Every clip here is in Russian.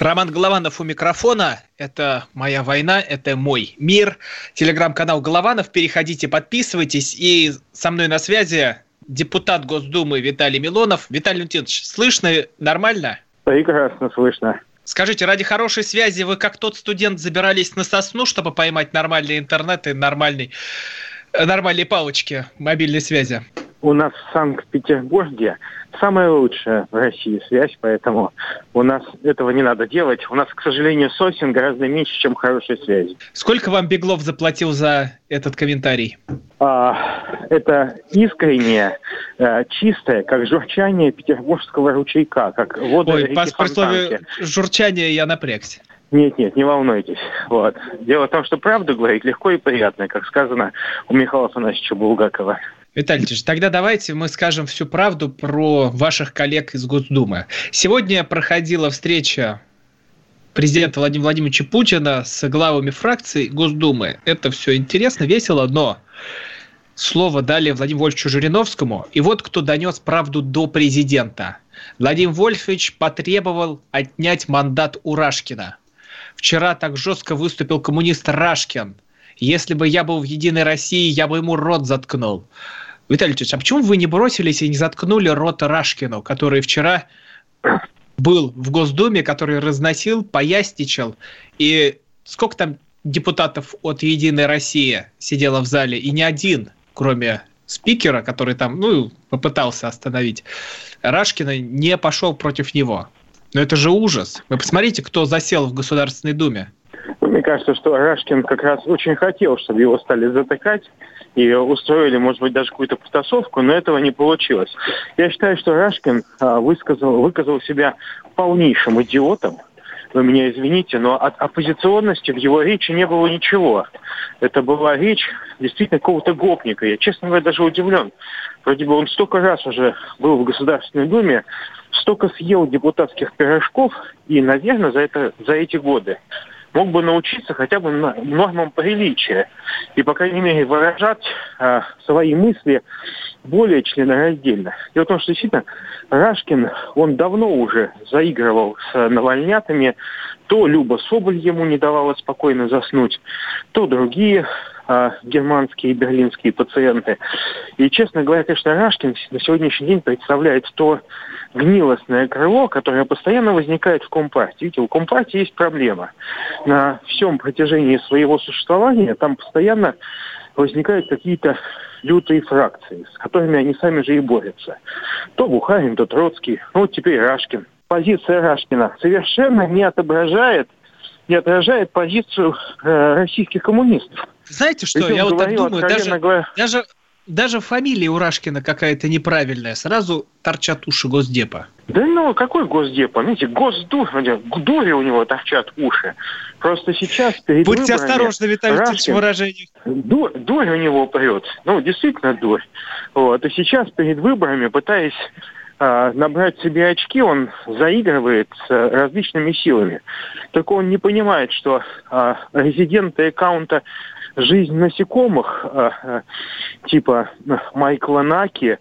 Роман Голованов у микрофона. Это моя война, это мой мир. Телеграм-канал Голованов. Переходите, подписывайтесь. И со мной на связи депутат Госдумы Виталий Милонов. Виталий Леонтьевич, слышно нормально? Прекрасно слышно. Скажите, ради хорошей связи вы как тот студент забирались на сосну, чтобы поймать нормальный интернет и нормальный, нормальные палочки мобильной связи? У нас в Санкт-Петербурге самая лучшая в России связь, поэтому у нас этого не надо делать. У нас, к сожалению, сосен гораздо меньше, чем хорошей связи. Сколько вам Беглов заплатил за этот комментарий? А, это искреннее, а, чистое, как журчание петербургского ручейка, как вода Ой, реки по, по слове журчания я напрягся. Нет, нет, не волнуйтесь. Вот. Дело в том, что правду говорить легко и приятно, как сказано у Михаила Афанасьевича Булгакова. Виталий тогда давайте мы скажем всю правду про ваших коллег из Госдумы. Сегодня проходила встреча президента Владимира Владимировича Путина с главами фракций Госдумы. Это все интересно, весело, но слово дали Владимиру Вольфовичу Жириновскому. И вот кто донес правду до президента. Владимир Вольфович потребовал отнять мандат у Рашкина. Вчера так жестко выступил коммунист Рашкин. Если бы я был в «Единой России», я бы ему рот заткнул. Виталий Ильич, а почему вы не бросились и не заткнули рот Рашкину, который вчера был в Госдуме, который разносил, поясничал, и сколько там депутатов от «Единой России» сидело в зале, и не один, кроме спикера, который там, ну, попытался остановить Рашкина, не пошел против него. Но это же ужас. Вы посмотрите, кто засел в Государственной Думе. Мне кажется, что Рашкин как раз очень хотел, чтобы его стали затыкать и устроили, может быть, даже какую-то потасовку, но этого не получилось. Я считаю, что Рашкин а, высказал, выказал себя полнейшим идиотом. Вы меня извините, но от оппозиционности в его речи не было ничего. Это была речь действительно какого-то гопника. Я, честно говоря, даже удивлен. Вроде бы он столько раз уже был в Государственной Думе, столько съел депутатских пирожков, и, наверное, за, это, за эти годы мог бы научиться хотя бы нормам приличия и, по крайней мере, выражать а, свои мысли более членораздельно. Дело в том, что действительно Рашкин, он давно уже заигрывал с навальнятами, то Люба Соболь ему не давала спокойно заснуть, то другие а, германские и берлинские пациенты. И, честно говоря, конечно, Рашкин на сегодняшний день представляет то гнилостное крыло, которое постоянно возникает в Компартии. Видите, у Компартии есть проблема. На всем протяжении своего существования там постоянно возникают какие-то лютые фракции, с которыми они сами же и борются. То Бухарин, то Троцкий, ну вот теперь Рашкин. Позиция Рашкина совершенно не отображает не отражает позицию э, российских коммунистов. Знаете что, Причем я вот так думаю, даже, говоря, даже, даже фамилия у Рашкина какая-то неправильная. Сразу торчат уши Госдепа. Да ну, какой госдеп? Видите, госдур, дури у него торчат уши. Просто сейчас перед Будьте выборами осторожны, Виталий Ильич, в выражениях. Дурь, дурь у него прет. Ну, действительно дурь. Вот. И сейчас перед выборами, пытаясь а, набрать себе очки, он заигрывает с а, различными силами. Только он не понимает, что а, резиденты аккаунта «Жизнь насекомых» а, а, типа а, Майкла Наки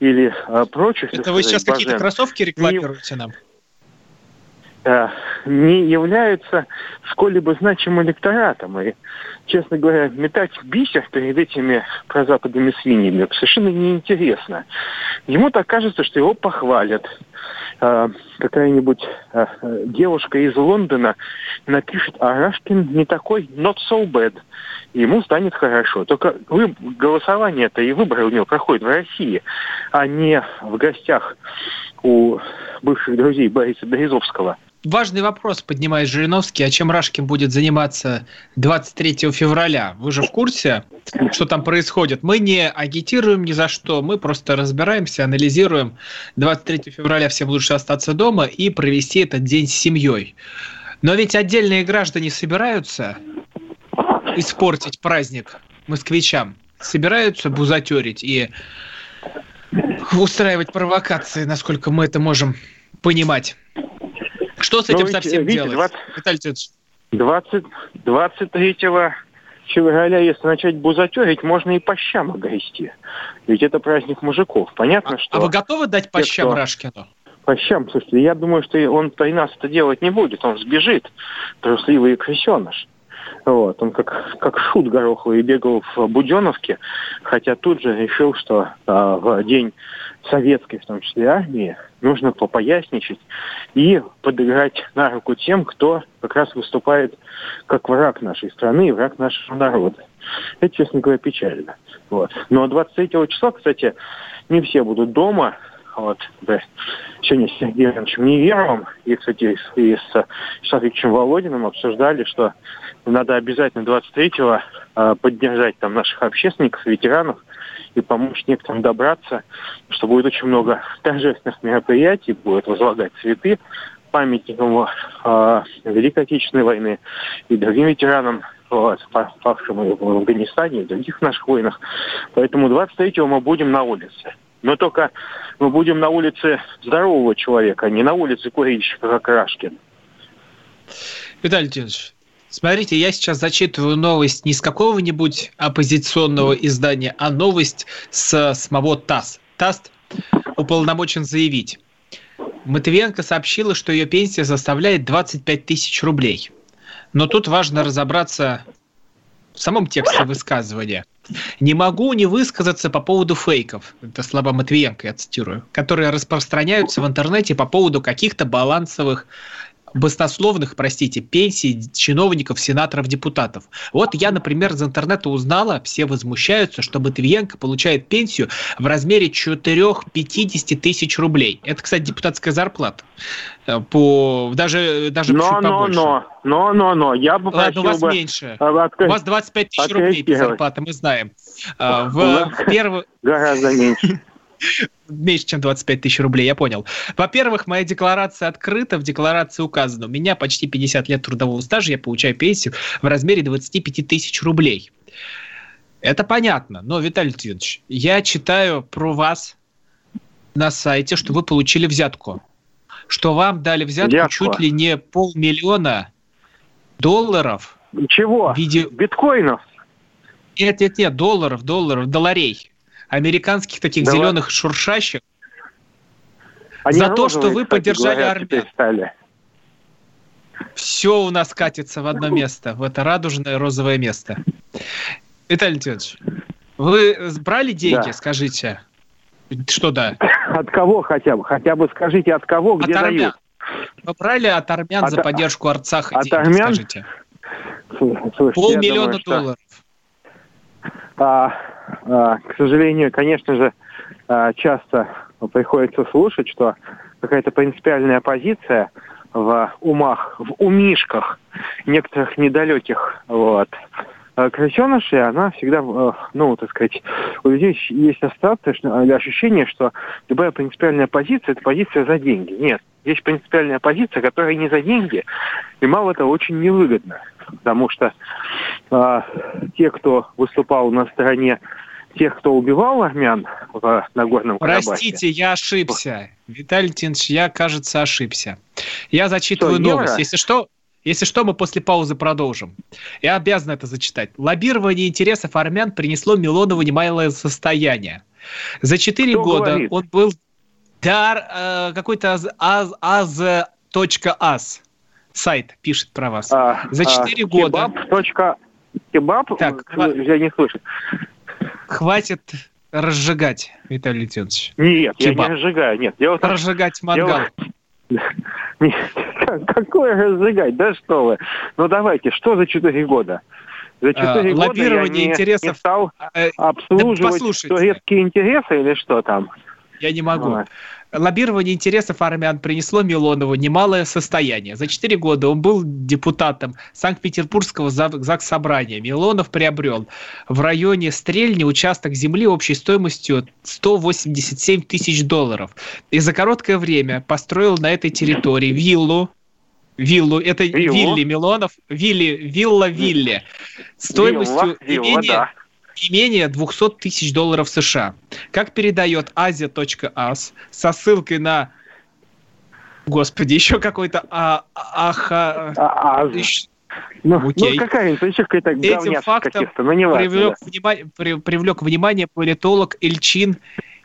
или а, прочих, Это вы сейчас какие-то кроссовки рекламируете нам? Не являются сколь-либо значимым электоратом. И, честно говоря, метать бисер перед этими прозападными свиньями совершенно неинтересно. Ему так кажется, что его похвалят. Э, какая-нибудь э, девушка из Лондона напишет, а Рашкин не такой not so bad. Ему станет хорошо. Только вы, голосование-то и выборы у него проходят в России, а не в гостях у бывших друзей Бориса Березовского. Важный вопрос поднимает Жириновский, а чем Рашкин будет заниматься 23 февраля? Вы же в курсе, что там происходит? Мы не агитируем ни за что, мы просто разбираемся, анализируем. 23 февраля всем лучше остаться дома и провести этот день с семьей. Но ведь отдельные граждане собираются испортить праздник москвичам, собираются бузатерить и устраивать провокации, насколько мы это можем понимать. Что с этим ведь, совсем видите, делать, 20, Виталий 20, 23 февраля, если начать бузатерить, можно и по щам огрести. Ведь это праздник мужиков. Понятно, а, что... А вы готовы дать по щам кто... Рашкину? По щам, слушайте, я думаю, что он при нас это делать не будет. Он сбежит, трусливый крысеныш. Вот. Он как, как шут гороховый бегал в Буденовке, хотя тут же решил, что а, в день советской, в том числе армии, нужно попоясничать и подыграть на руку тем, кто как раз выступает как враг нашей страны и враг нашего народа. Это, честно говоря, печально. Вот. Но 23 числа, кстати, не все будут дома. Вот, да, сегодня с Сергеем Ивановичем Неверовым и, кстати, и с Шафиковичем Володиным обсуждали, что надо обязательно 23-го э, поддержать там наших общественников, ветеранов, и помочь некоторым добраться, что будет очень много торжественных мероприятий, будет возлагать цветы памятникам э, Великой Отечественной войны и другим ветеранам, вот, павшим в Афганистане и других наших войнах. Поэтому 23-го мы будем на улице. Но только мы будем на улице здорового человека, а не на улице курильщика, как Рашкин. Виталий Леонидович, Смотрите, я сейчас зачитываю новость не с какого-нибудь оппозиционного издания, а новость с самого ТАСС. ТАСС уполномочен заявить. Матвиенко сообщила, что ее пенсия составляет 25 тысяч рублей. Но тут важно разобраться в самом тексте высказывания. Не могу не высказаться по поводу фейков, это слова Матвиенко, я цитирую, которые распространяются в интернете по поводу каких-то балансовых баснословных, простите, пенсий чиновников, сенаторов, депутатов. Вот я, например, из интернета узнала, все возмущаются, что Матвиенко получает пенсию в размере 4-50 тысяч рублей. Это, кстати, депутатская зарплата. Э, по, даже, даже но, чуть побольше. Но, но, но, но, я бы Ладно, у вас бы меньше. Отк... У вас 25 тысяч рублей зарплата, мы знаем. Э, в, в первый... Гораздо меньше меньше, чем 25 тысяч рублей, я понял. Во-первых, моя декларация открыта, в декларации указано, у меня почти 50 лет трудового стажа, я получаю пенсию в размере 25 тысяч рублей. Это понятно, но, Виталий Леонидович, я читаю про вас на сайте, что вы получили взятку. Что вам дали взятку Взятку. чуть ли не полмиллиона долларов. Чего? В виде... Биткоинов? Нет, нет, нет, долларов, долларов, долларей американских таких да зеленых ладно. шуршащих, Они за то, что вы поддержали армию. Все у нас катится в одно место, в это радужное розовое место. Виталий Леонидович, вы брали деньги, да. скажите? Что да? От кого хотя бы? Хотя бы скажите, от кого, где от армян. дают? Вы брали от армян от, за поддержку Арцаха от деньги, армян? скажите? Слушайте, Полмиллиона думаю, долларов. А, а, к сожалению, конечно же, а, часто приходится слушать, что какая-то принципиальная позиция в умах, в умишках некоторых недалеких вот, а, крысенышей, она всегда, э, ну, так сказать, у людей есть ассоциация или ощущение, что любая принципиальная позиция – это позиция за деньги. Нет, есть принципиальная позиция, которая не за деньги, и мало того, очень невыгодна. Потому что э, те, кто выступал на стороне тех, кто убивал армян в Нагорном Карабахе... Простите, я ошибся. Виталий Тинович, я, кажется, ошибся. Я зачитываю что, новость. Евро? Если что, если что, мы после паузы продолжим. Я обязан это зачитать. Лоббирование интересов армян принесло Милонову немалое состояние. За четыре года говорит? он был дар, э, какой-то аз, аз сайт пишет про вас. А, За четыре а, года... Кебаб. Кебаб? Так, я не слышу. Хватит разжигать, Виталий Леонидович. Нет, кебаб. я не разжигаю, нет. Я вот... Разжигать мангал. Нет, какое разжигать? Да что вы? Ну давайте, что за четыре года? За четыре а, года я не, интересов... не стал э, обслуживать да турецкие интересы или что там? Я не могу. Вот. лоббирование интересов армян принесло Милонову немалое состояние. За четыре года он был депутатом Санкт-Петербургского ЗАГС Собрания. Милонов приобрел в районе Стрельни участок земли общей стоимостью 187 тысяч долларов. И за короткое время построил на этой территории виллу, виллу, это Виллу. Вилли Милонов, Вилли, вилла Вилли, стоимостью вилла, имения, да. Имения 200 тысяч долларов США. Как передает Asia.as со ссылкой на Господи, еще какой-то а, аха... А, а, ну, ну какая-то еще какая-то Этим фактом ну, не привлек, да. внимание, при, привлек внимание политолог Эльчин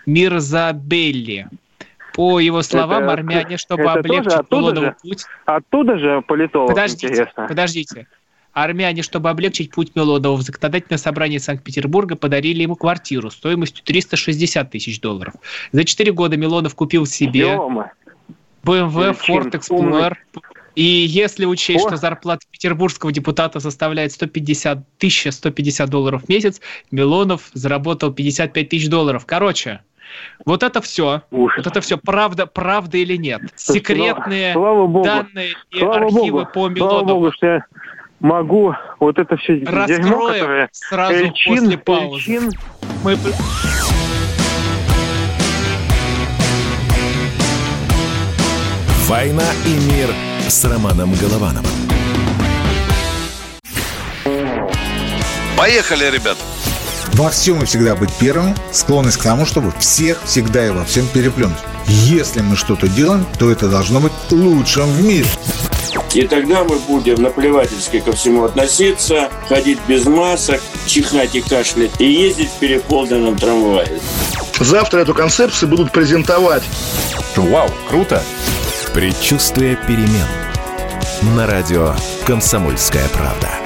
Мирзабелли. По его словам, это, армяне, чтобы это облегчить Милонову путь... Оттуда же политолог, подождите, интересно. Подождите. Армяне, чтобы облегчить путь Милонова в законодательное собрание Санкт-Петербурга, подарили ему квартиру стоимостью 360 тысяч долларов. За 4 года Милонов купил себе BMW Ford Explorer. И если учесть, О. что зарплата петербургского депутата составляет 150 тысяч 150 долларов в месяц, Милонов заработал 55 тысяч долларов. Короче, вот это все. Ужас. Вот это все правда, правда или нет? Секретные слава, слава данные и слава архивы Богу. по Милонову. Слава Богу, что я могу вот это все Раскроем дерьмо, которое... сразу Эльчин, после паузы. Эльчин... Мы... «Война и мир» с Романом Головановым. Поехали, ребят! Во всем и всегда быть первым, склонность к тому, чтобы всех всегда и во всем переплюнуть. Если мы что-то делаем, то это должно быть лучшим в мире. И тогда мы будем наплевательски ко всему относиться, ходить без масок, чихать и кашлять и ездить в переполненном трамвае. Завтра эту концепцию будут презентовать. Вау, круто! Предчувствие перемен. На радио «Комсомольская правда».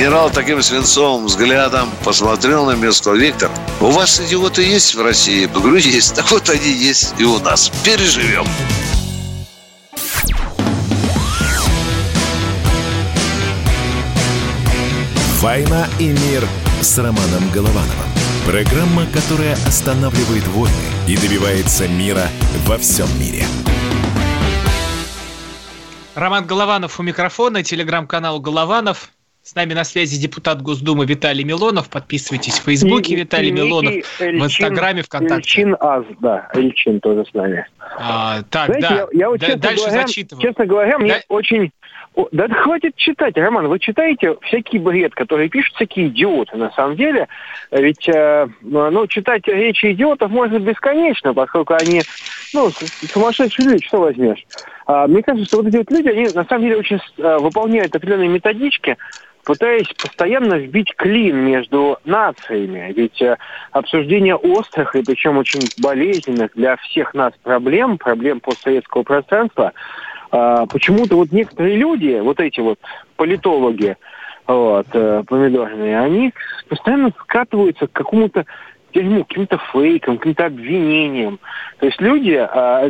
Генерал таким свинцовым взглядом посмотрел на меня и сказал, Виктор, у вас идиоты есть в России? Я говорю, есть. Так вот они есть и у нас. Переживем. «Война и мир» с Романом Головановым. Программа, которая останавливает войны и добивается мира во всем мире. Роман Голованов у микрофона, телеграм-канал Голованов. С нами на связи депутат Госдумы Виталий Милонов. Подписывайтесь в Фейсбуке, и, Виталий и, Милонов, и Эльчин, в Инстаграме, ВКонтакте. Эльчин Аз, да, Эльчин тоже с нами. А, так, Знаете, да. Я, я вот, честно дальше говоря, зачитываю. Честно говоря, мне да... очень... Да хватит читать, Роман, вы читаете всякий бред, который пишут всякие идиоты, на самом деле. Ведь, э, ну, читать речи идиотов можно бесконечно, поскольку они, ну, сумасшедшие люди, что возьмешь. А, мне кажется, что вот эти вот люди, они на самом деле очень э, выполняют определенные методички, пытаясь постоянно вбить клин между нациями. Ведь э, обсуждение острых и причем очень болезненных для всех нас проблем, проблем постсоветского пространства, э, почему-то вот некоторые люди, вот эти вот политологи, вот, э, помидорные, они постоянно скатываются к какому-то дерьму, каким-то фейкам, каким-то обвинениям. То есть люди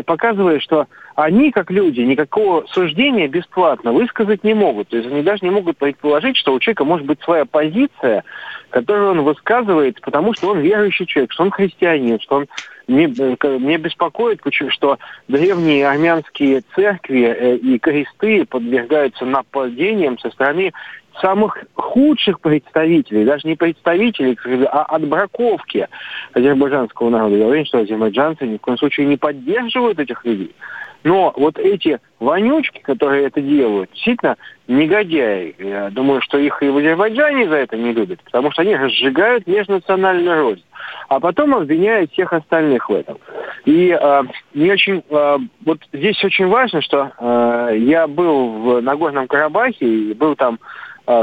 показывают, что они, как люди, никакого суждения бесплатно высказать не могут. То есть они даже не могут предположить, что у человека может быть своя позиция, которую он высказывает, потому что он верующий человек, что он христианин, что он не, мне беспокоит, что древние армянские церкви э, и кресты подвергаются нападениям со стороны самых худших представителей, даже не представителей, а отбраковки азербайджанского народа. Я уверен, что азербайджанцы ни в коем случае не поддерживают этих людей. Но вот эти вонючки, которые это делают, действительно негодяи. Я думаю, что их и в Азербайджане за это не любят, потому что они разжигают межнациональную рознь, а потом обвиняют всех остальных в этом. И э, мне очень, э, вот здесь очень важно, что э, я был в Нагорном Карабахе и был там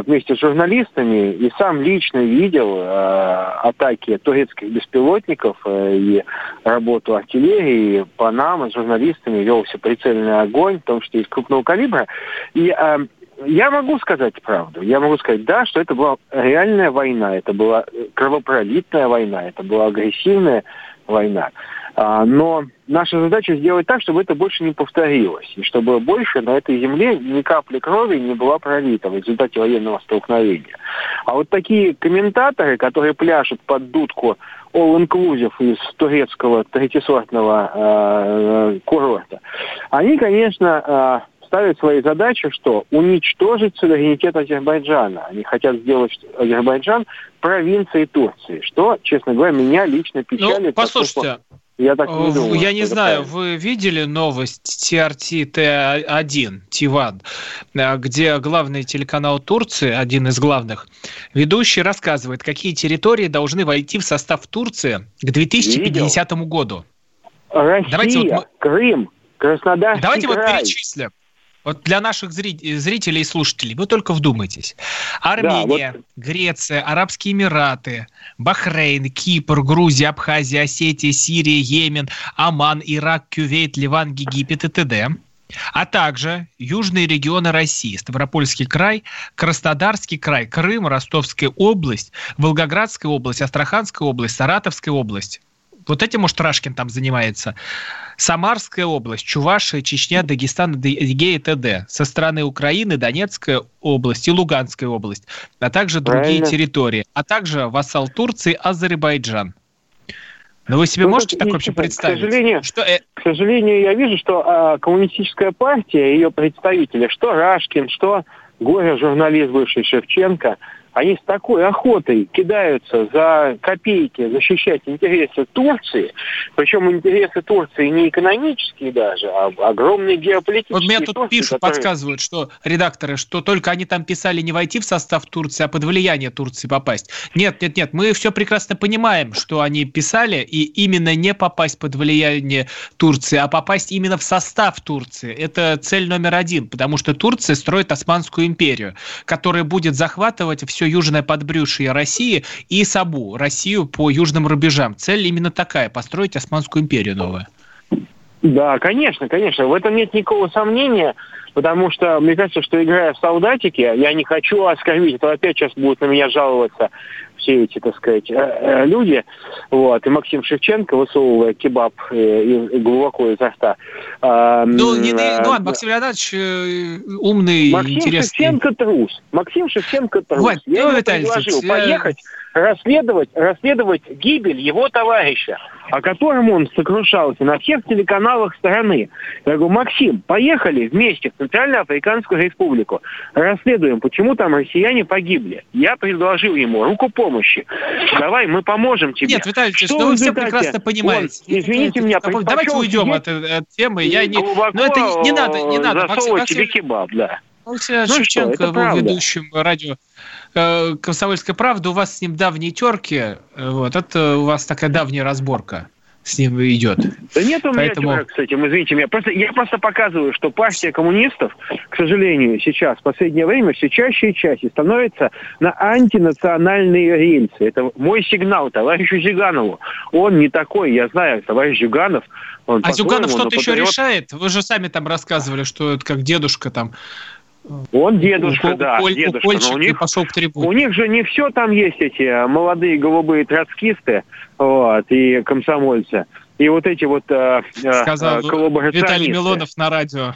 вместе с журналистами и сам лично видел э, атаки турецких беспилотников э, и работу артиллерии по нам, с журналистами велся прицельный огонь, в том числе из крупного калибра. И э, я могу сказать правду. Я могу сказать, да, что это была реальная война, это была кровопролитная война, это была агрессивная война. А, но наша задача сделать так, чтобы это больше не повторилось, и чтобы больше на этой земле ни капли крови не была пролита в результате военного столкновения. А вот такие комментаторы, которые пляшут под дудку all-inclusive из турецкого третисортного э, курорта, они, конечно, э, ставят своей задачей, что уничтожить суверенитет Азербайджана. Они хотят сделать Азербайджан провинцией Турции, что, честно говоря, меня лично печалит. Ну, послушайте, я так не думаю. Я не знаю, правильно. вы видели новость TRT T1, T1, где главный телеканал Турции, один из главных, ведущий рассказывает, какие территории должны войти в состав Турции к 2050 Видел. году. Россия, Давайте вот мы... Крым, Краснодарский Давайте край. вот перечислим. Вот для наших зрителей и слушателей, вы только вдумайтесь. Армения, да, вот... Греция, Арабские Эмираты, Бахрейн, Кипр, Грузия, Абхазия, Осетия, Сирия, Йемен, Оман, Ирак, Кювейт, Ливан, Египет и т.д. А также южные регионы России, Ставропольский край, Краснодарский край, Крым, Ростовская область, Волгоградская область, Астраханская область, Саратовская область. Вот этим, может, Рашкин там занимается. Самарская область, Чувашия, Чечня, Дагестан, Адыгея и т.д. Со стороны Украины Донецкая область и Луганская область, а также другие Правильно. территории, а также вассал Турции Азербайджан. Но вы себе ну, можете так вообще представить? К сожалению, что... Э, к сожалению, я вижу, что а, коммунистическая партия, ее представители, что Рашкин, что горе-журналист бывший Шевченко – они с такой охотой кидаются за копейки защищать интересы Турции, причем интересы Турции не экономические даже, а огромные геополитические. Вот меня тут Турции, пишут, которые... подсказывают, что редакторы, что только они там писали не войти в состав Турции, а под влияние Турции попасть. Нет, нет, нет, мы все прекрасно понимаем, что они писали, и именно не попасть под влияние Турции, а попасть именно в состав Турции. Это цель номер один, потому что Турция строит Османскую империю, которая будет захватывать все южное подбрюшье России и Сабу, Россию по южным рубежам. Цель именно такая – построить Османскую империю новую. Да, конечно, конечно. В этом нет никакого сомнения, потому что мне кажется, что играя в солдатики, я не хочу оскорбить, это опять сейчас будут на меня жаловаться все эти, так сказать, э, э, люди, вот, и Максим Шевченко, высовывая кебаб э, глубоко изо рта. Ну, не, не, ну Максим Леонидович умный, Максим интересный. Шевченко трус. Максим Шевченко трус. Вот, я ну, ему предложил поехать расследовать, расследовать гибель его товарища, о котором он сокрушался на всех телеканалах страны. Я говорю, Максим, поехали вместе в Центральноафриканскую республику, расследуем, почему там россияне погибли. Я предложил ему руку помощи. Давай, мы поможем тебе. Нет, Виталий Ильич, ну вы все прекрасно понимаете. Он, извините меня, Давайте уйдем от, от темы. Я не, ну это не, не надо, не надо. Максим, тебе кебаб, да. Максим ну Шевченко что, был ведущим радио э, «Комсомольская правда». У вас с ним давние терки. Вот, это у вас такая давняя разборка с ним идет. Да нет у меня Поэтому... терок с этим, извините меня. Просто, я просто показываю, что партия коммунистов, к сожалению, сейчас, в последнее время, все чаще и чаще становится на антинациональные рельсы. Это мой сигнал товарищу Зюганову. Он не такой, я знаю, товарищ Зюганов, он а Зюганов что-то еще решает? Вы же сами там рассказывали, что это как дедушка там он дедушка, у, да, у, дедушка. но у них, пошел к у них же не все там есть эти э, молодые голубые троцкисты вот, и комсомольцы. И вот эти вот э, э Сказал коллаборационисты. Виталий Милонов на радио.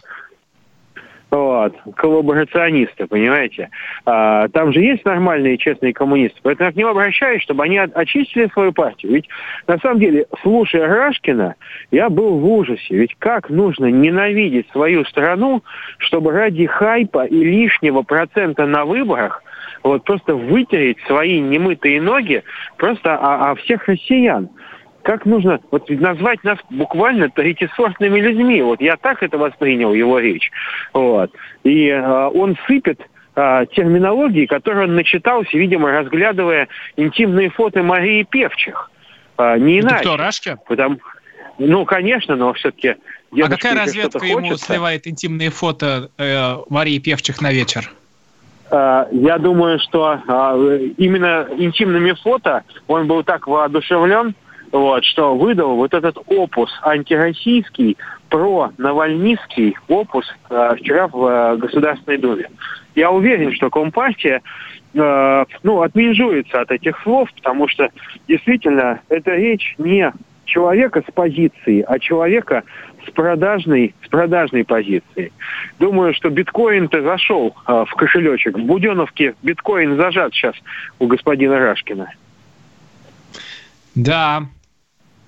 Вот, коллаборационисты, понимаете? А, там же есть нормальные честные коммунисты. Поэтому я к ним обращаюсь, чтобы они очистили свою партию. Ведь, на самом деле, слушая Рашкина, я был в ужасе. Ведь как нужно ненавидеть свою страну, чтобы ради хайпа и лишнего процента на выборах вот просто вытереть свои немытые ноги просто о, о всех россиян как нужно вот назвать нас буквально третисортными людьми. Вот я так это воспринял, его речь. Вот. И э, он сыпет э, терминологии, которую он начитался, видимо, разглядывая интимные фото Марии Певчих. Э, не иначе. Это кто, Рашки? Потому... Ну, конечно, но все-таки... А какая разведка ему хочется. сливает интимные фото э, Марии Певчих на вечер? Я думаю, что именно интимными фото он был так воодушевлен, вот, что выдал вот этот опус антироссийский, про-навальнистский опус э, вчера в э, Государственной Думе. Я уверен, что Компартия э, ну, отмежуется от этих слов, потому что действительно эта речь не человека с позиции, а человека с продажной, с продажной позиции. Думаю, что биткоин-то зашел а, в кошелечек. В Буденовке биткоин зажат сейчас у господина Рашкина. Да,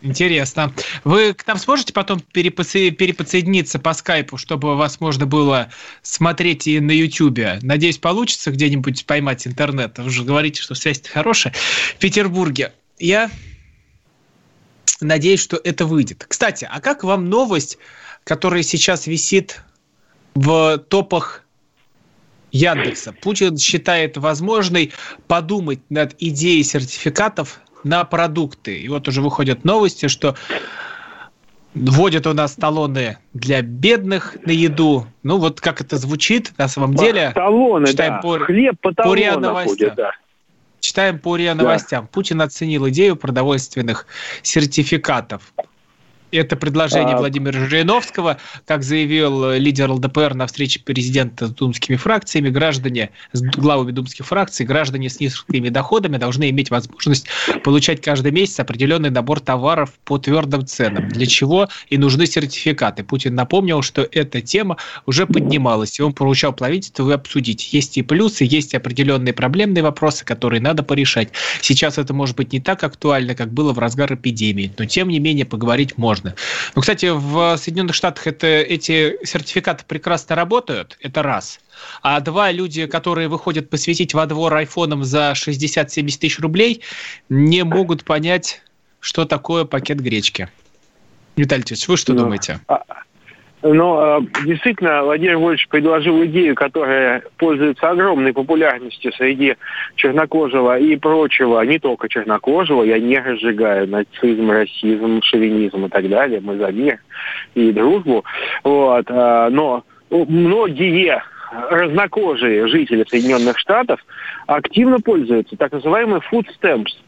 Интересно. Вы к нам сможете потом переподсоединиться по скайпу, чтобы вас можно было смотреть и на Ютьюбе? Надеюсь, получится где-нибудь поймать интернет. Вы же говорите, что связь хорошая. В Петербурге. Я надеюсь, что это выйдет. Кстати, а как вам новость, которая сейчас висит в топах Яндекса? Путин считает возможной подумать над идеей сертификатов на продукты. И вот уже выходят новости, что вводят у нас талоны для бедных на еду. Ну, вот как это звучит на самом деле. Талоны, Читаем да. По, Хлеб по талонам по РИА новостям. Будет, да. Читаем по РИА новостям. Да. Путин оценил идею продовольственных сертификатов. Это предложение а... Владимира Жириновского, как заявил лидер ЛДПР на встрече президента с думскими фракциями, граждане, с главами думских фракций, граждане с низкими доходами должны иметь возможность получать каждый месяц определенный набор товаров по твердым ценам, для чего и нужны сертификаты. Путин напомнил, что эта тема уже поднималась, и он поручал правительству обсудить. Есть и плюсы, есть определенные проблемные вопросы, которые надо порешать. Сейчас это может быть не так актуально, как было в разгар эпидемии, но тем не менее поговорить можно можно. Ну, кстати, в Соединенных Штатах это, эти сертификаты прекрасно работают, это раз. А два, люди, которые выходят посвятить во двор айфоном за 60-70 тысяч рублей, не могут понять, что такое пакет гречки. Виталий Тович, вы что ну, думаете? А, но э, действительно Владимир Вольевич предложил идею, которая пользуется огромной популярностью среди чернокожего и прочего, не только чернокожего, я не разжигаю нацизм, расизм, шовинизм и так далее, мы за мир и дружбу. Вот, э, но многие разнокожие жители Соединенных Штатов активно пользуются так называемыми food stamps –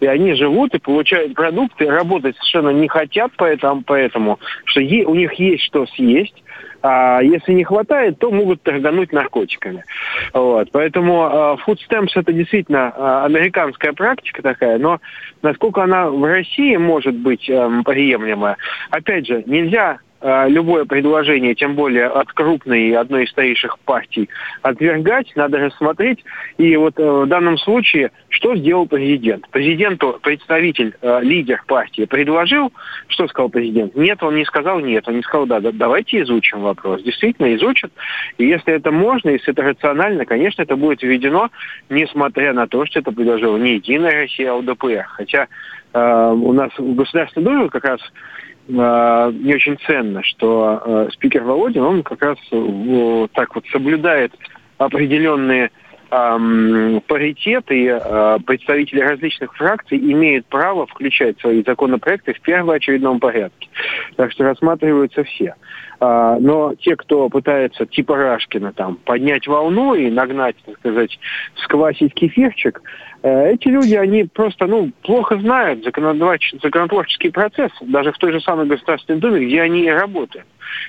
и они живут и получают продукты, работать совершенно не хотят поэтому, поэтому что е, у них есть что съесть, а если не хватает, то могут торгануть наркотиками. Вот. Поэтому э, food stamps это действительно э, американская практика такая, но насколько она в России может быть э, приемлема, опять же, нельзя любое предложение, тем более от крупной одной из старейших партий, отвергать, надо рассмотреть. И вот э, в данном случае, что сделал президент? Президенту представитель, э, лидер партии предложил, что сказал президент? Нет, он не сказал нет, он не сказал да, да давайте изучим вопрос. Действительно изучат, и если это можно, если это рационально, конечно, это будет введено, несмотря на то, что это предложила не Единая Россия, а ЛДПР. Хотя э, у нас в Государственной Думе как раз э, не очень ценно, что э, спикер Володин, он как раз э, так вот соблюдает определенные э, паритеты, и э, представители различных фракций имеют право включать свои законопроекты в первоочередном порядке. Так что рассматриваются все. А, но те, кто пытается, типа Рашкина, там, поднять волну и нагнать, так сказать, сквасить кефирчик, э, эти люди, они просто, ну, плохо знают законотворческий процесс, даже в той же самой Государственной Думе, где они и работают.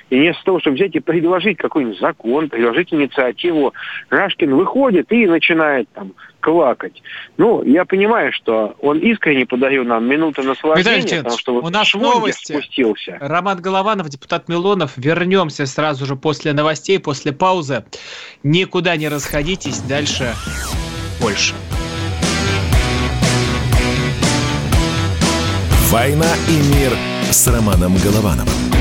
И вместо того, чтобы взять и предложить какой-нибудь закон, предложить инициативу, Рашкин выходит и начинает там квакать. Ну, я понимаю, что он искренне подарил нам минуты наслаждения, Виталий потому что вот у нас новости. спустился. Роман Голованов, депутат Милонов. Вернемся сразу же после новостей, после паузы. Никуда не расходитесь, дальше больше. «Война и мир» с Романом Головановым.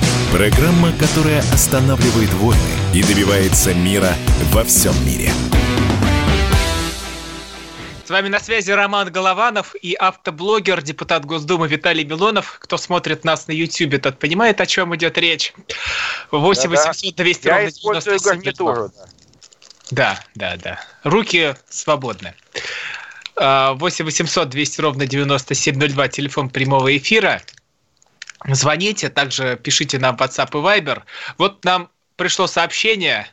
Программа, которая останавливает войны и добивается мира во всем мире. С вами на связи Роман Голованов и автоблогер, депутат Госдумы Виталий Милонов. Кто смотрит нас на YouTube, тот понимает, о чем идет речь. 8 800 200 Я ровно использую 97 гарнитуру. Да, да, да. Руки свободны. А, 8 800 200 ровно 9702, телефон прямого эфира. Звоните, также пишите нам в WhatsApp и Viber. Вот нам пришло сообщение,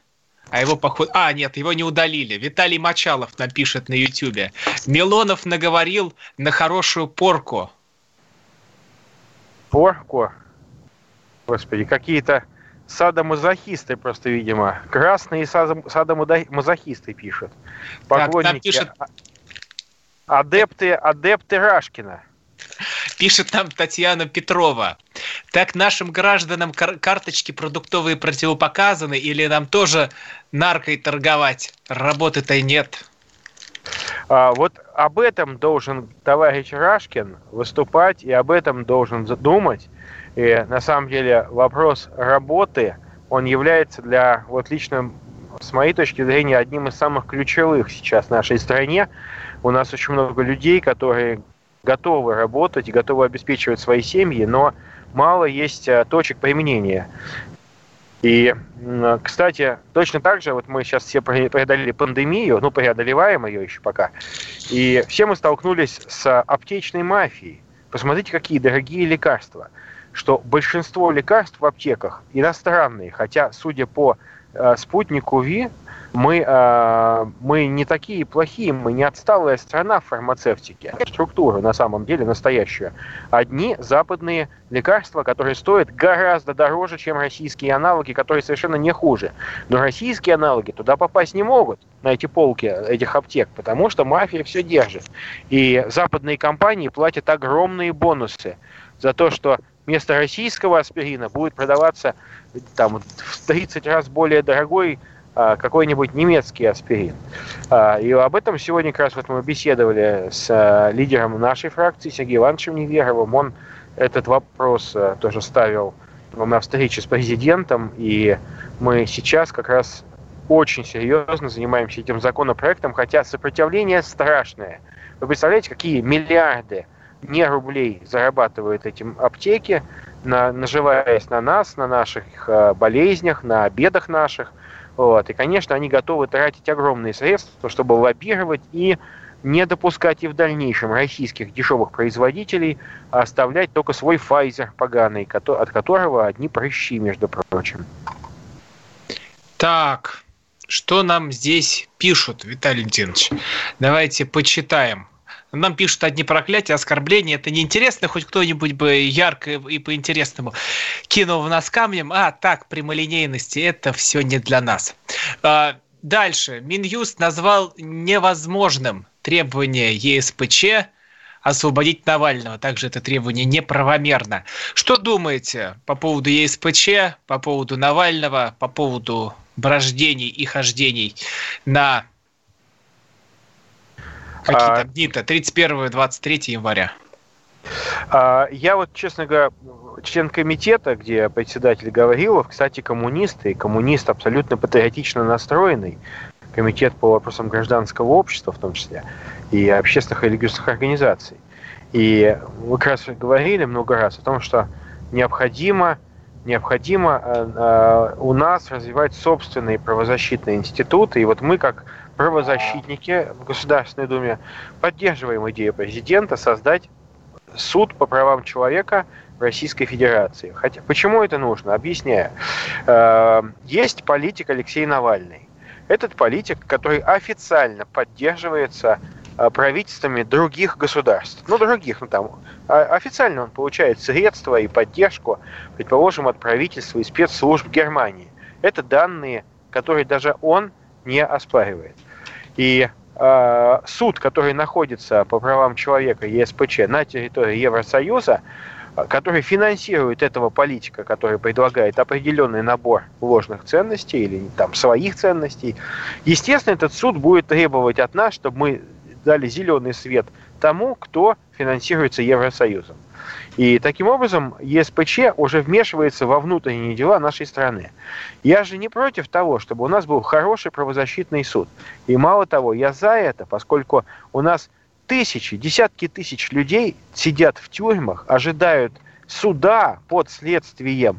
а его походу... А, нет, его не удалили. Виталий Мочалов напишет на YouTube. Милонов наговорил на хорошую порку. Порку. Господи, какие-то садомазохисты просто, видимо. Красные садом- садомазохисты пишут. Так, Поклонники. нам пишет, Адепты, адепты Рашкина. Пишет нам Татьяна Петрова. Так нашим гражданам кар- карточки продуктовые противопоказаны или нам тоже наркой торговать? Работы-то нет. А, вот об этом должен товарищ Рашкин выступать и об этом должен задумать. И на самом деле вопрос работы, он является для, вот лично с моей точки зрения, одним из самых ключевых сейчас в нашей стране. У нас очень много людей, которые готовы работать и готовы обеспечивать свои семьи, но мало есть а, точек применения. И, кстати, точно так же, вот мы сейчас все пре- преодолели пандемию, ну, преодолеваем ее еще пока, и все мы столкнулись с аптечной мафией. Посмотрите, какие дорогие лекарства. Что большинство лекарств в аптеках иностранные, хотя, судя по э, спутнику ВИ, мы, э, мы не такие плохие, мы не отсталая страна в фармацевтике. Структуру на самом деле настоящую. Одни западные лекарства, которые стоят гораздо дороже, чем российские аналоги, которые совершенно не хуже. Но российские аналоги туда попасть не могут, на эти полки этих аптек, потому что мафия все держит. И западные компании платят огромные бонусы за то, что вместо российского аспирина будет продаваться там, в 30 раз более дорогой какой-нибудь немецкий аспирин. А, И об этом сегодня как раз вот мы беседовали с а, лидером нашей фракции Сергеем Ивановичем Неверовым. Он этот вопрос а, тоже ставил на встрече с президентом, и мы сейчас как раз очень серьезно занимаемся этим законопроектом, хотя сопротивление страшное. Вы представляете, какие миллиарды не рублей зарабатывают этим аптеки, на, наживаясь на нас, на наших э, болезнях, на обедах наших. Вот. И, конечно, они готовы тратить огромные средства, чтобы лоббировать и не допускать и в дальнейшем российских дешевых производителей, а оставлять только свой Pfizer поганый, от которого одни прыщи, между прочим. Так, что нам здесь пишут, Виталий Леонидович? Давайте почитаем. Нам пишут одни проклятия, оскорбления. Это неинтересно, хоть кто-нибудь бы ярко и по-интересному кинул в нас камнем. А, так, прямолинейности, это все не для нас. А, дальше. Минюст назвал невозможным требование ЕСПЧ освободить Навального. Также это требование неправомерно. Что думаете по поводу ЕСПЧ, по поводу Навального, по поводу брождений и хождений на какие А, там дни-то? 31-23 января. А, Я вот, честно говоря, член комитета, где председатель Гаврилов, кстати, коммунист, и коммунист абсолютно патриотично настроенный, комитет по вопросам гражданского общества в том числе, и общественных и религиозных организаций. И мы как раз говорили много раз о том, что необходимо, необходимо э, э, у нас развивать собственные правозащитные институты. И вот мы, как правозащитники в Государственной Думе, поддерживаем идею президента создать суд по правам человека Российской Федерации. Хотя, почему это нужно? Объясняю. Э, Есть политик Алексей Навальный. Этот политик, который официально поддерживается э, правительствами других государств. Ну, других, ну там. а Официально он получает средства и поддержку, предположим, от правительства и спецслужб Германии. Это данные, которые даже он не оспаривает. И э, суд, который находится по правам человека ЕСПЧ на территории Евросоюза, э, который финансирует этого политика, который предлагает определенный набор ложных ценностей или там своих ценностей, естественно, этот суд будет требовать от нас, чтобы мы дали зеленый свет тому, кто финансируется Евросоюзом. И таким образом ЕСПЧ уже вмешивается во внутренние дела нашей страны. Я же не против того, чтобы у нас был хороший правозащитный суд. И мало того, я за это, поскольку у нас тысячи, десятки тысяч людей сидят в тюрьмах, ожидают суда под следствием,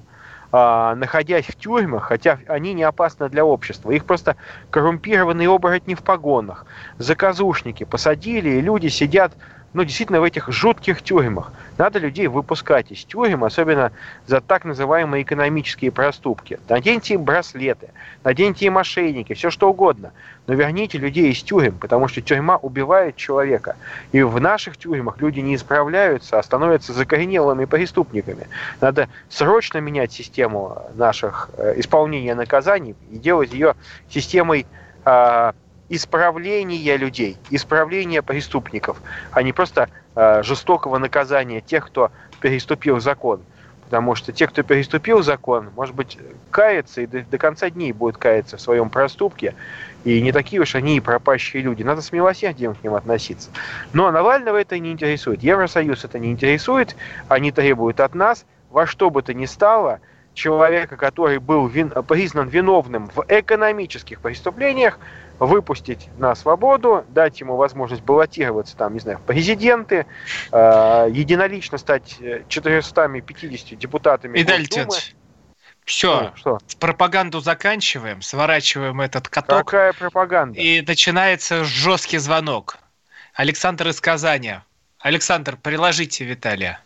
а, находясь в тюрьмах, хотя они не опасны для общества. Их просто коррумпированные оборотни в погонах, заказушники посадили, и люди сидят ну, действительно в этих жутких тюрьмах. Надо людей выпускать из тюрем, особенно за так называемые экономические проступки. Наденьте им браслеты, наденьте им ошейники, все что угодно. Но верните людей из тюрем, потому что тюрьма убивает человека. И в наших тюрьмах люди не исправляются, а становятся закоренелыми преступниками. Надо срочно менять систему наших э, исполнения наказаний и делать ее системой э, исправления людей, исправления преступников, а не просто э, жестокого наказания тех, кто переступил закон. Потому что те, кто переступил закон, может быть, кается и до, до конца дней будет каяться в своем проступке. И не такие уж они и пропащие люди. Надо с милосердием к ним относиться. Но Навального это не интересует. Евросоюз это не интересует. Они требуют от нас во что бы то ни стало человека, который был вин, признан виновным в экономических преступлениях, выпустить на свободу, дать ему возможность баллотироваться, там, не знаю, в президенты, э, единолично стать 450 депутатами Виталий Леонидович, все, что? пропаганду заканчиваем, сворачиваем этот каток. Какая пропаганда? И начинается жесткий звонок. Александр из Казани. Александр, приложите Виталия.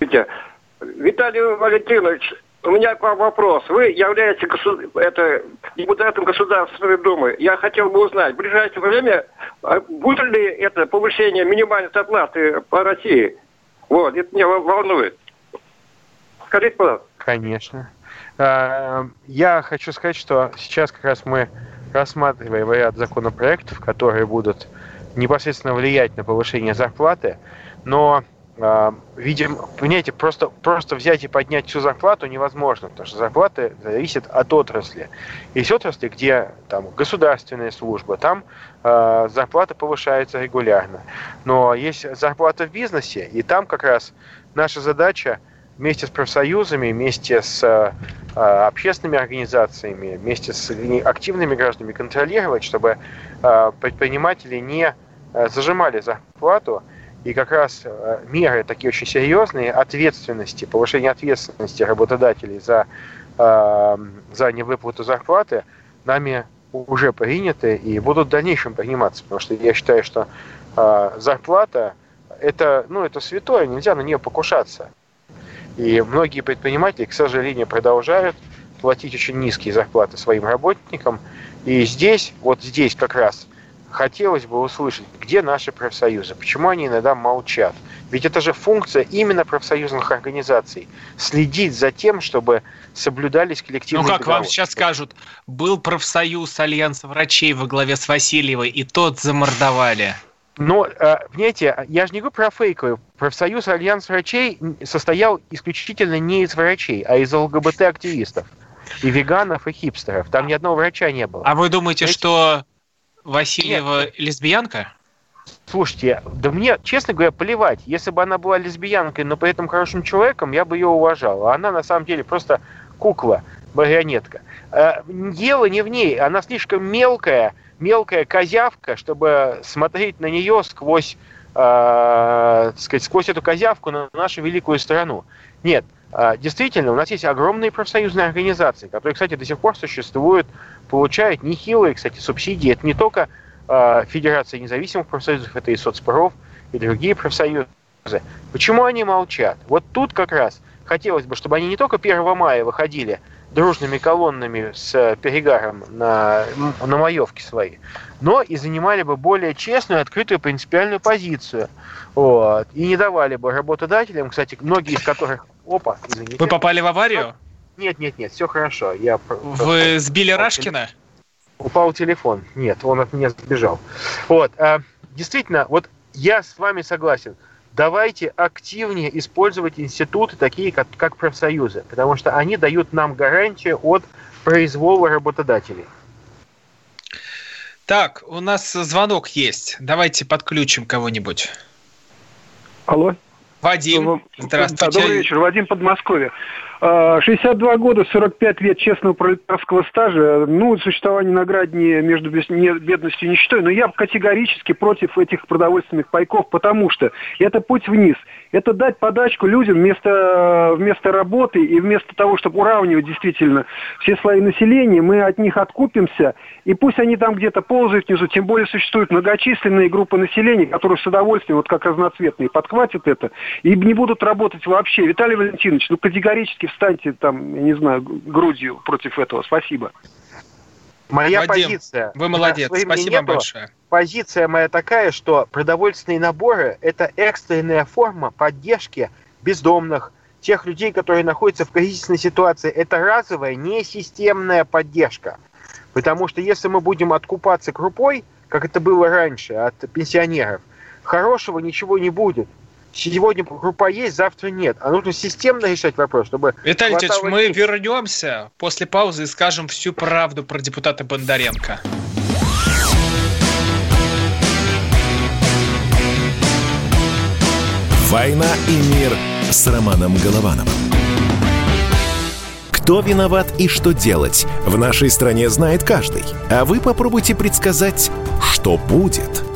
Виталий Валентинович, у меня к вам вопрос. Вы являетесь государ... это, депутатом Государственной Думы. Я хотел бы узнать, в ближайшее время а, будет ли это повышение минимальной зарплаты по России? Вот, это меня волнует. Скажите, пожалуйста. Конечно. А, я хочу сказать, что сейчас как раз мы рассматриваем ряд законопроектов, которые будут непосредственно влиять на повышение зарплаты, но видим, понимаете, просто, просто взять и поднять всю зарплату невозможно, потому что зарплата зависит от отрасли. Есть отрасли, где там государственная служба, там э, зарплата повышается регулярно. Но есть зарплата в бизнесе, и там как раз наша задача вместе с профсоюзами, вместе с э, общественными организациями, вместе с активными гражданами контролировать, чтобы э, предприниматели не э, зажимали зарплату, и как раз э, меры такие очень серьезные, ответственности, повышение ответственности работодателей за, э, за невыплату зарплаты нами уже приняты и будут в дальнейшем приниматься. Потому что я считаю, что э, зарплата это, ну, это святое, нельзя на нее покушаться. И многие предприниматели, к сожалению, продолжают платить очень низкие зарплаты своим работникам. И здесь, вот здесь как раз хотелось бы услышать, где наши профсоюзы, почему они иногда молчат. Ведь это же функция именно профсоюзных организаций. Следить за тем, чтобы соблюдались коллективные Ну как договоры. вам сейчас скажут, был профсоюз Альянса врачей во главе с Васильевой, и тот замордовали. Но, э, понимаете, я же не говорю про фейковый. Профсоюз Альянс врачей состоял исключительно не из врачей, а из ЛГБТ-активистов. И веганов, и хипстеров. Там ни одного врача не было. А вы думаете, Знаете, что Васильева Нет. лесбиянка? Слушайте, да мне, честно говоря, плевать. Если бы она была лесбиянкой, но при этом хорошим человеком, я бы ее уважал. А она на самом деле просто кукла, марионетка. Э, дело не в ней, она слишком мелкая, мелкая козявка, чтобы смотреть на нее сквозь, э, сказать, сквозь эту козявку на нашу великую страну. Нет, э, действительно, у нас есть огромные профсоюзные организации, которые, кстати, до сих пор существуют получают нехилые, кстати, субсидии. Это не только э, Федерация независимых профсоюзов, это и соцпроф, и другие профсоюзы. Почему они молчат? Вот тут как раз хотелось бы, чтобы они не только 1 мая выходили дружными колоннами с перегаром на, на маевке свои, но и занимали бы более честную, открытую, принципиальную позицию. Вот. И не давали бы работодателям, кстати, многие из которых... Опа, извините. Вы попали в аварию? Нет, нет, нет, все хорошо. Я Вы сбили Рашкина? Упал телефон. Нет, он от меня сбежал. Вот. А, действительно, вот я с вами согласен. Давайте активнее использовать институты, такие как, как профсоюзы, потому что они дают нам гарантию от произвола работодателей. Так, у нас звонок есть. Давайте подключим кого-нибудь. Алло. Вадим, здравствуйте. Добрый вечер, Вадим Подмосковье. 62 года, 45 лет честного пролетарского стажа. Ну, существование наград не между бедностью и нищетой, но я категорически против этих продовольственных пайков, потому что это путь вниз. Это дать подачку людям вместо, вместо работы и вместо того, чтобы уравнивать действительно все слои населения, мы от них откупимся, и пусть они там где-то ползают внизу, тем более существуют многочисленные группы населения, которые с удовольствием, вот как разноцветные, подхватят это и не будут работать вообще. Виталий Валентинович, ну категорически встаньте там, я не знаю, грудью против этого. Спасибо. Моя Вадим, позиция. Вы молодец. Спасибо нету, большое. Позиция моя такая, что продовольственные наборы – это экстренная форма поддержки бездомных, тех людей, которые находятся в кризисной ситуации. Это разовая, не системная поддержка. Потому что если мы будем откупаться крупой, как это было раньше от пенсионеров, хорошего ничего не будет сегодня группа есть, завтра нет. А нужно системно решать вопрос, чтобы... Виталий Ильич, мы вернемся после паузы и скажем всю правду про депутата Бондаренко. «Война и мир» с Романом Головановым. Кто виноват и что делать, в нашей стране знает каждый. А вы попробуйте предсказать, что будет –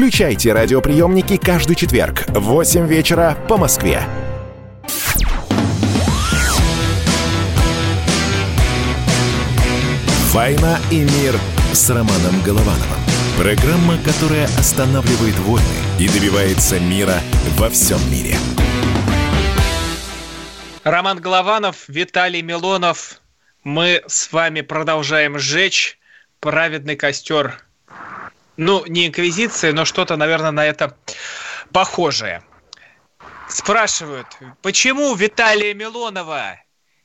Включайте радиоприемники каждый четверг в 8 вечера по Москве. «Война и мир» с Романом Головановым. Программа, которая останавливает войны и добивается мира во всем мире. Роман Голованов, Виталий Милонов. Мы с вами продолжаем сжечь праведный костер ну, не инквизиция, но что-то, наверное, на это похожее. Спрашивают, почему Виталия Милонова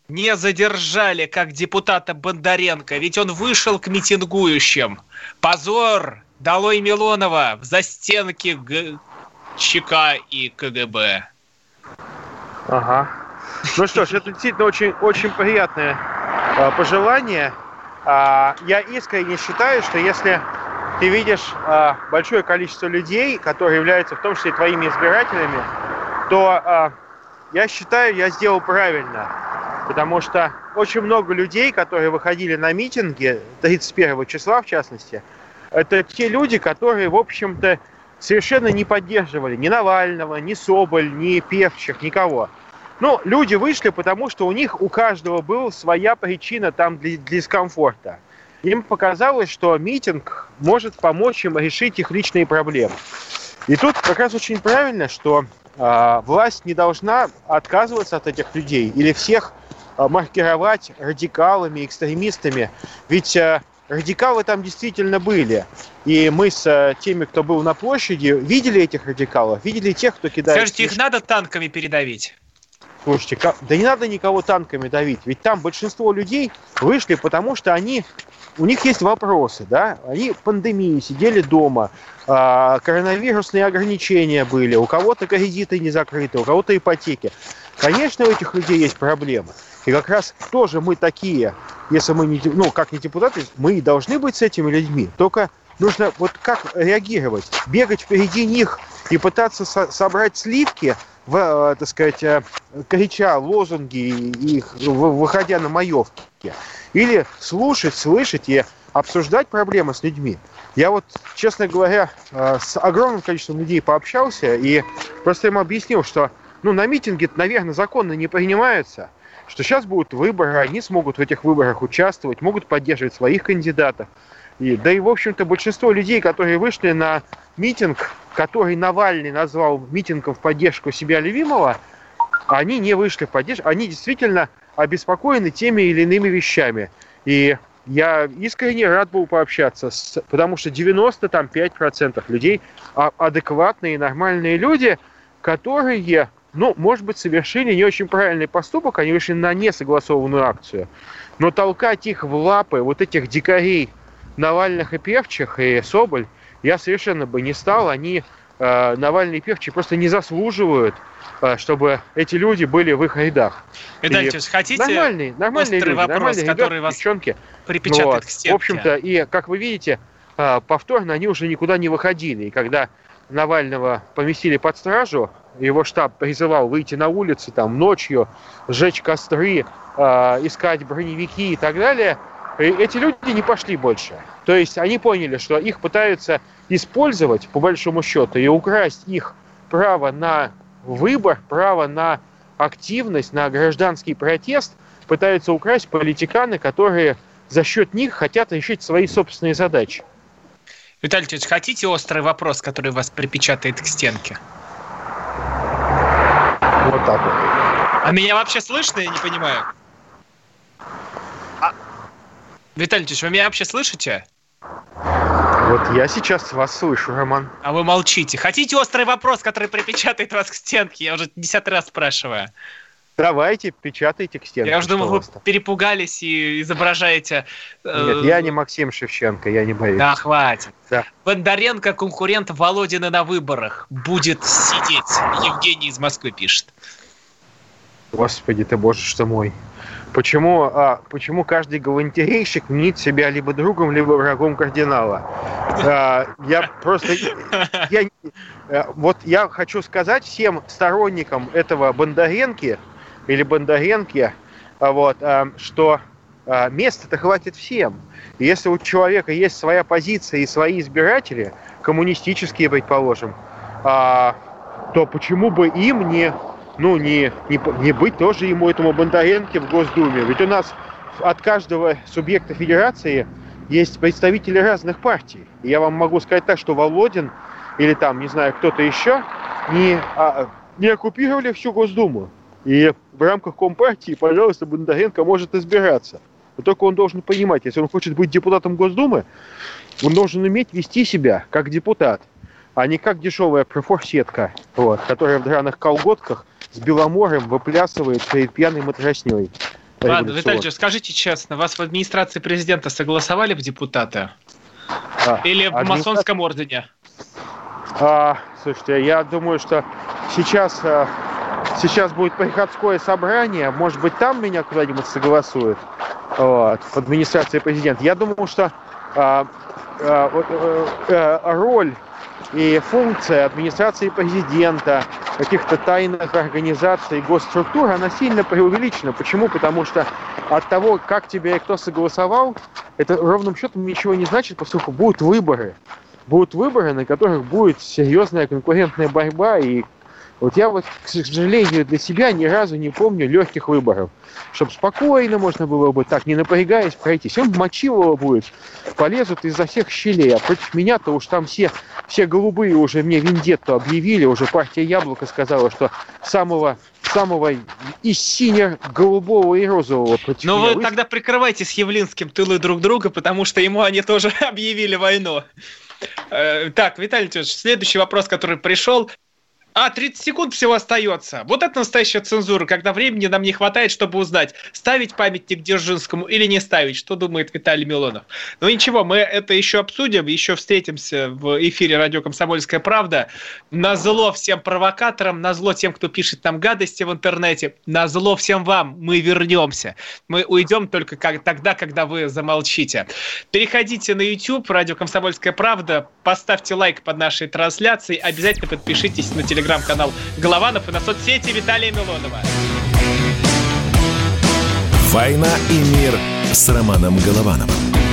не задержали как депутата Бондаренко? Ведь он вышел к митингующим. Позор! Долой Милонова в застенки Г... ЧК и КГБ. Ага. Ну что ж, это действительно очень, очень приятное э, пожелание. Э, я искренне считаю, что если ты видишь э, большое количество людей, которые являются в том числе твоими избирателями, то э, я считаю, я сделал правильно. Потому что очень много людей, которые выходили на митинги 31 числа, в частности, это те люди, которые, в общем-то, совершенно не поддерживали ни Навального, ни Соболь, ни Певчих, никого. Ну, люди вышли, потому что у них у каждого была своя причина там для, для дискомфорта им показалось, что митинг может помочь им решить их личные проблемы. И тут как раз очень правильно, что э, власть не должна отказываться от этих людей или всех э, маркировать радикалами, экстремистами. Ведь э, радикалы там действительно были. И мы с э, теми, кто был на площади, видели этих радикалов, видели тех, кто кидает... Скажите, их надо танками передавить? Слушайте, да не надо никого танками давить, ведь там большинство людей вышли, потому что они у них есть вопросы, да, они пандемии, сидели дома, а, коронавирусные ограничения были, у кого-то кредиты не закрыты, у кого-то ипотеки. Конечно, у этих людей есть проблемы. И как раз тоже мы такие, если мы не, ну, как не депутаты, мы и должны быть с этими людьми. Только нужно вот как реагировать, бегать впереди них и пытаться со- собрать сливки, в, э, так сказать, э, крича лозунги их, выходя на маевки. Или слушать, слышать и обсуждать проблемы с людьми. Я вот, честно говоря, э, с огромным количеством людей пообщался и просто им объяснил, что ну, на митинге, наверное, законно не принимаются, что сейчас будут выборы, они смогут в этих выборах участвовать, могут поддерживать своих кандидатов. И, да и, в общем-то, большинство людей, которые вышли на митинг, который Навальный назвал митингом в поддержку себя любимого, они не вышли в поддержку, они действительно обеспокоены теми или иными вещами. И я искренне рад был пообщаться, с, потому что 95% людей а, адекватные нормальные люди, которые, ну, может быть, совершили не очень правильный поступок, они вышли на несогласованную акцию. Но толкать их в лапы вот этих дикарей, Навальных и Певчих, и Соболь, я совершенно бы не стал. Они, э, Навальный и Певчий, просто не заслуживают Э, чтобы эти люди были в их рядах. Виталий хотите нормальные, нормальные люди, вопрос, нормальные который ребята, вас девчонки. припечатает вот. к стенке? В общем-то, и, как вы видите, э, повторно они уже никуда не выходили. И когда Навального поместили под стражу, его штаб призывал выйти на улицы там ночью, сжечь костры, э, искать броневики и так далее, и эти люди не пошли больше. То есть они поняли, что их пытаются использовать, по большому счету, и украсть их право на выбор, право на активность, на гражданский протест пытаются украсть политиканы, которые за счет них хотят решить свои собственные задачи. Виталий Ильич, хотите острый вопрос, который вас припечатает к стенке? Вот так вот. А меня вообще слышно, я не понимаю? А... Виталий Ильич, вы меня вообще слышите? Вот я сейчас вас слышу, Роман. А вы молчите. Хотите острый вопрос, который припечатает вас к стенке? Я уже десятый раз спрашиваю. Давайте, печатайте к стенке. Я уже думал, вы перепугались и изображаете... Э... Нет, я не Максим Шевченко, я не боюсь. Да, хватит. Да. Бондаренко, конкурент Володина на выборах, будет сидеть. Евгений из Москвы пишет. Господи ты, боже что мой. Почему, а, почему каждый галантерейщик мнит себя либо другом, либо врагом кардинала? А, я просто... Я, а, вот я хочу сказать всем сторонникам этого Бондаренки или Бондаренки, а, вот, а, что а, места-то хватит всем. Если у человека есть своя позиция и свои избиратели, коммунистические, предположим, то почему бы им не ну, не, не, не быть тоже ему, этому Бондаренке в Госдуме. Ведь у нас от каждого субъекта федерации есть представители разных партий. И я вам могу сказать так, что Володин или там, не знаю, кто-то еще не, а, не оккупировали всю Госдуму. И в рамках Компартии, пожалуйста, Бондаренко может избираться. Но только он должен понимать, если он хочет быть депутатом Госдумы, он должен уметь вести себя как депутат, а не как дешевая профорсетка, вот, которая в драных колготках с Беломорем выплясывает перед пьяной матрасней. Ладно, Виталий, скажите честно, вас в администрации президента согласовали в депутаты? А, Или в администра... масонском ордене? А, слушайте, я думаю, что сейчас, а, сейчас будет приходское собрание, может быть, там меня куда-нибудь согласуют вот, в администрации президента. Я думаю, что а, а, а, роль и функция администрации президента, каких-то тайных организаций, госструктур, она сильно преувеличена. Почему? Потому что от того, как тебе кто согласовал, это ровным счетом ничего не значит, поскольку будут выборы. Будут выборы, на которых будет серьезная конкурентная борьба, и вот я вот, к сожалению, для себя ни разу не помню легких выборов. Чтобы спокойно можно было бы так, не напрягаясь, пройти. Всем мочилово будет. Полезут изо всех щелей. А против меня-то уж там все, все голубые уже мне вендетту объявили. Уже партия Яблоко сказала, что самого самого и сине-голубого, и розового против Ну вы тогда прикрывайте с Явлинским тылы друг друга, потому что ему они тоже объявили войну. Э, так, Виталий Ильич, следующий вопрос, который пришел. А, 30 секунд всего остается. Вот это настоящая цензура, когда времени нам не хватает, чтобы узнать, ставить памятник Дзержинскому или не ставить. Что думает Виталий Милонов? Ну ничего, мы это еще обсудим, еще встретимся в эфире радио «Комсомольская правда». На зло всем провокаторам, на зло тем, кто пишет нам гадости в интернете, на зло всем вам мы вернемся. Мы уйдем только как, тогда, когда вы замолчите. Переходите на YouTube, радио «Комсомольская правда», поставьте лайк под нашей трансляцией, обязательно подпишитесь на телеграм телеграм-канал Голованов и на соцсети Виталия Милонова. «Война и мир» с Романом Головановым.